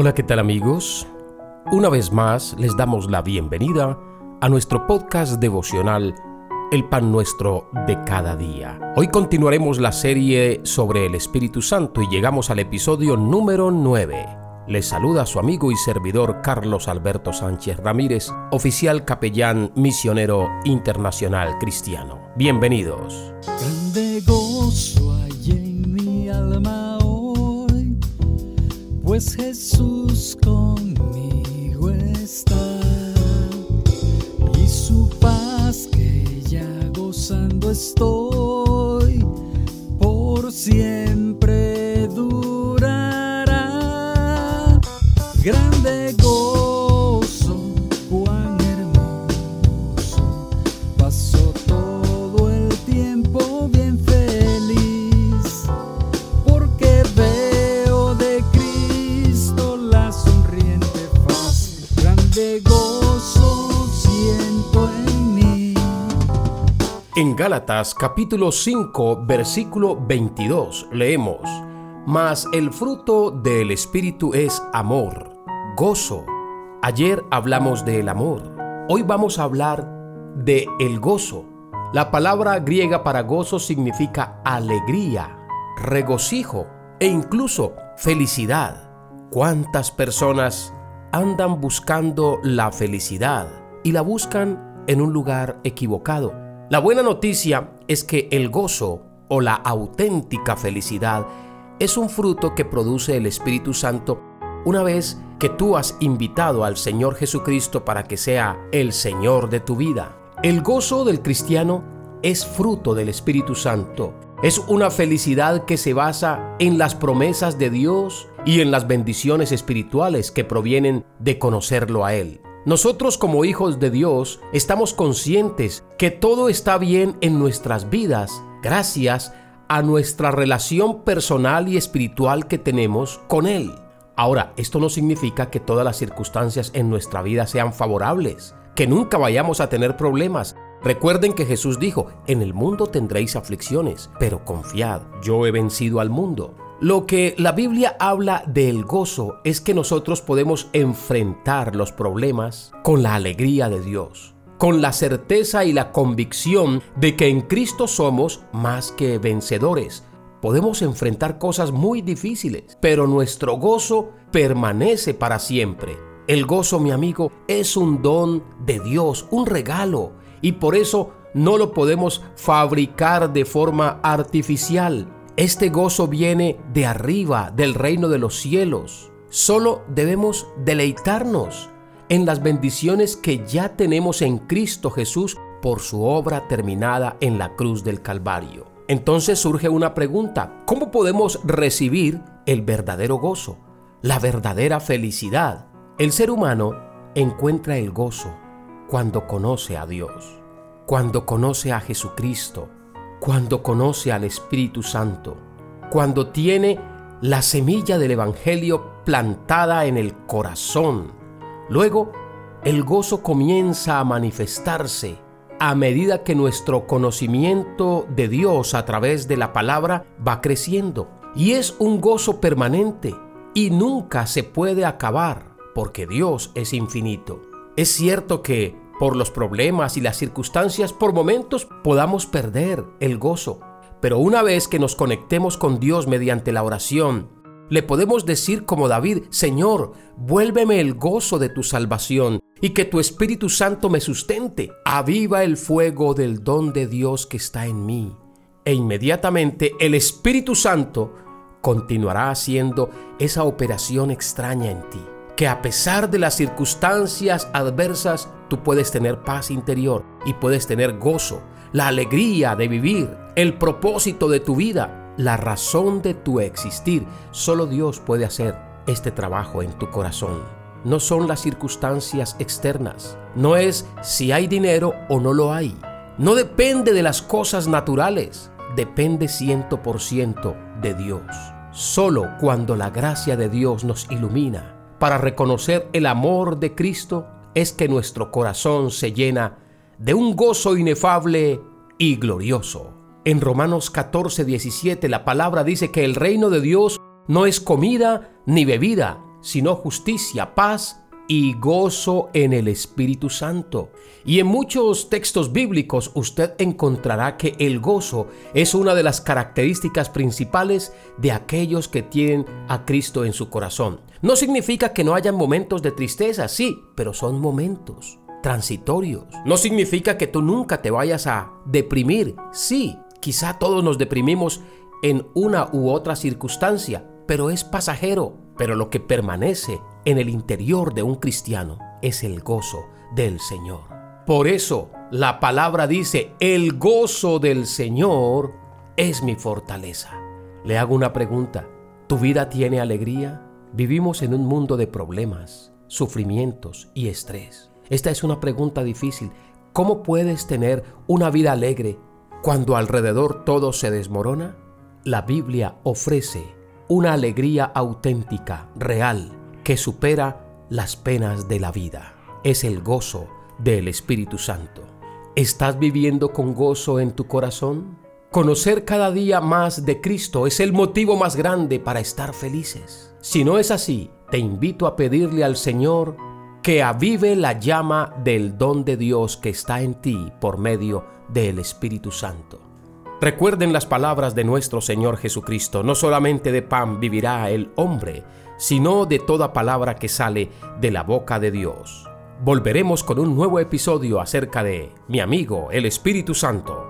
Hola, ¿qué tal amigos? Una vez más les damos la bienvenida a nuestro podcast devocional El pan nuestro de cada día. Hoy continuaremos la serie sobre el Espíritu Santo y llegamos al episodio número 9. Les saluda su amigo y servidor Carlos Alberto Sánchez Ramírez, oficial capellán misionero internacional cristiano. Bienvenidos. Pues Jesús conmigo está. Y su paz que ya gozando estoy, por siempre gozo siento en mí. En Gálatas capítulo 5 versículo 22 leemos, Mas el fruto del Espíritu es amor, gozo. Ayer hablamos del amor, hoy vamos a hablar de el gozo. La palabra griega para gozo significa alegría, regocijo e incluso felicidad. ¿Cuántas personas andan buscando la felicidad y la buscan en un lugar equivocado? La buena noticia es que el gozo o la auténtica felicidad es un fruto que produce el Espíritu Santo una vez que tú has invitado al Señor Jesucristo para que sea el Señor de tu vida. El gozo del cristiano es fruto del Espíritu Santo. Es una felicidad que se basa en las promesas de Dios y en las bendiciones espirituales que provienen de conocerlo a Él. Nosotros como hijos de Dios estamos conscientes que todo está bien en nuestras vidas gracias a nuestra relación personal y espiritual que tenemos con Él. Ahora, esto no significa que todas las circunstancias en nuestra vida sean favorables, que nunca vayamos a tener problemas. Recuerden que Jesús dijo, en el mundo tendréis aflicciones, pero confiad, yo he vencido al mundo. Lo que la Biblia habla del gozo es que nosotros podemos enfrentar los problemas con la alegría de Dios, con la certeza y la convicción de que en Cristo somos más que vencedores. Podemos enfrentar cosas muy difíciles, pero nuestro gozo permanece para siempre. El gozo, mi amigo, es un don de Dios, un regalo, y por eso no lo podemos fabricar de forma artificial. Este gozo viene de arriba, del reino de los cielos. Solo debemos deleitarnos en las bendiciones que ya tenemos en Cristo Jesús por su obra terminada en la cruz del Calvario. Entonces surge una pregunta, ¿cómo podemos recibir el verdadero gozo, la verdadera felicidad? El ser humano encuentra el gozo cuando conoce a Dios, cuando conoce a Jesucristo, cuando conoce al Espíritu Santo, cuando tiene la semilla del Evangelio plantada en el corazón. Luego, el gozo comienza a manifestarse a medida que nuestro conocimiento de Dios a través de la palabra va creciendo. Y es un gozo permanente y nunca se puede acabar porque Dios es infinito. Es cierto que por los problemas y las circunstancias por momentos podamos perder el gozo, pero una vez que nos conectemos con Dios mediante la oración, le podemos decir como David, Señor, vuélveme el gozo de tu salvación y que tu Espíritu Santo me sustente. Aviva el fuego del don de Dios que está en mí. E inmediatamente el Espíritu Santo continuará haciendo esa operación extraña en ti. Que a pesar de las circunstancias adversas, tú puedes tener paz interior y puedes tener gozo, la alegría de vivir, el propósito de tu vida, la razón de tu existir. Solo Dios puede hacer este trabajo en tu corazón. No son las circunstancias externas. No es si hay dinero o no lo hay. No depende de las cosas naturales. Depende ciento por ciento de Dios. Solo cuando la gracia de Dios nos ilumina para reconocer el amor de Cristo es que nuestro corazón se llena de un gozo inefable y glorioso. En Romanos 14, 17 la palabra dice que el reino de Dios no es comida ni bebida, sino justicia, paz y gozo en el Espíritu Santo. Y en muchos textos bíblicos usted encontrará que el gozo es una de las características principales de aquellos que tienen a Cristo en su corazón. No significa que no hayan momentos de tristeza, sí, pero son momentos transitorios. No significa que tú nunca te vayas a deprimir, sí, quizá todos nos deprimimos en una u otra circunstancia, pero es pasajero. Pero lo que permanece en el interior de un cristiano es el gozo del Señor. Por eso la palabra dice, el gozo del Señor es mi fortaleza. Le hago una pregunta, ¿tu vida tiene alegría? Vivimos en un mundo de problemas, sufrimientos y estrés. Esta es una pregunta difícil. ¿Cómo puedes tener una vida alegre cuando alrededor todo se desmorona? La Biblia ofrece una alegría auténtica, real, que supera las penas de la vida. Es el gozo del Espíritu Santo. ¿Estás viviendo con gozo en tu corazón? Conocer cada día más de Cristo es el motivo más grande para estar felices. Si no es así, te invito a pedirle al Señor que avive la llama del don de Dios que está en ti por medio del Espíritu Santo. Recuerden las palabras de nuestro Señor Jesucristo, no solamente de pan vivirá el hombre, sino de toda palabra que sale de la boca de Dios. Volveremos con un nuevo episodio acerca de mi amigo el Espíritu Santo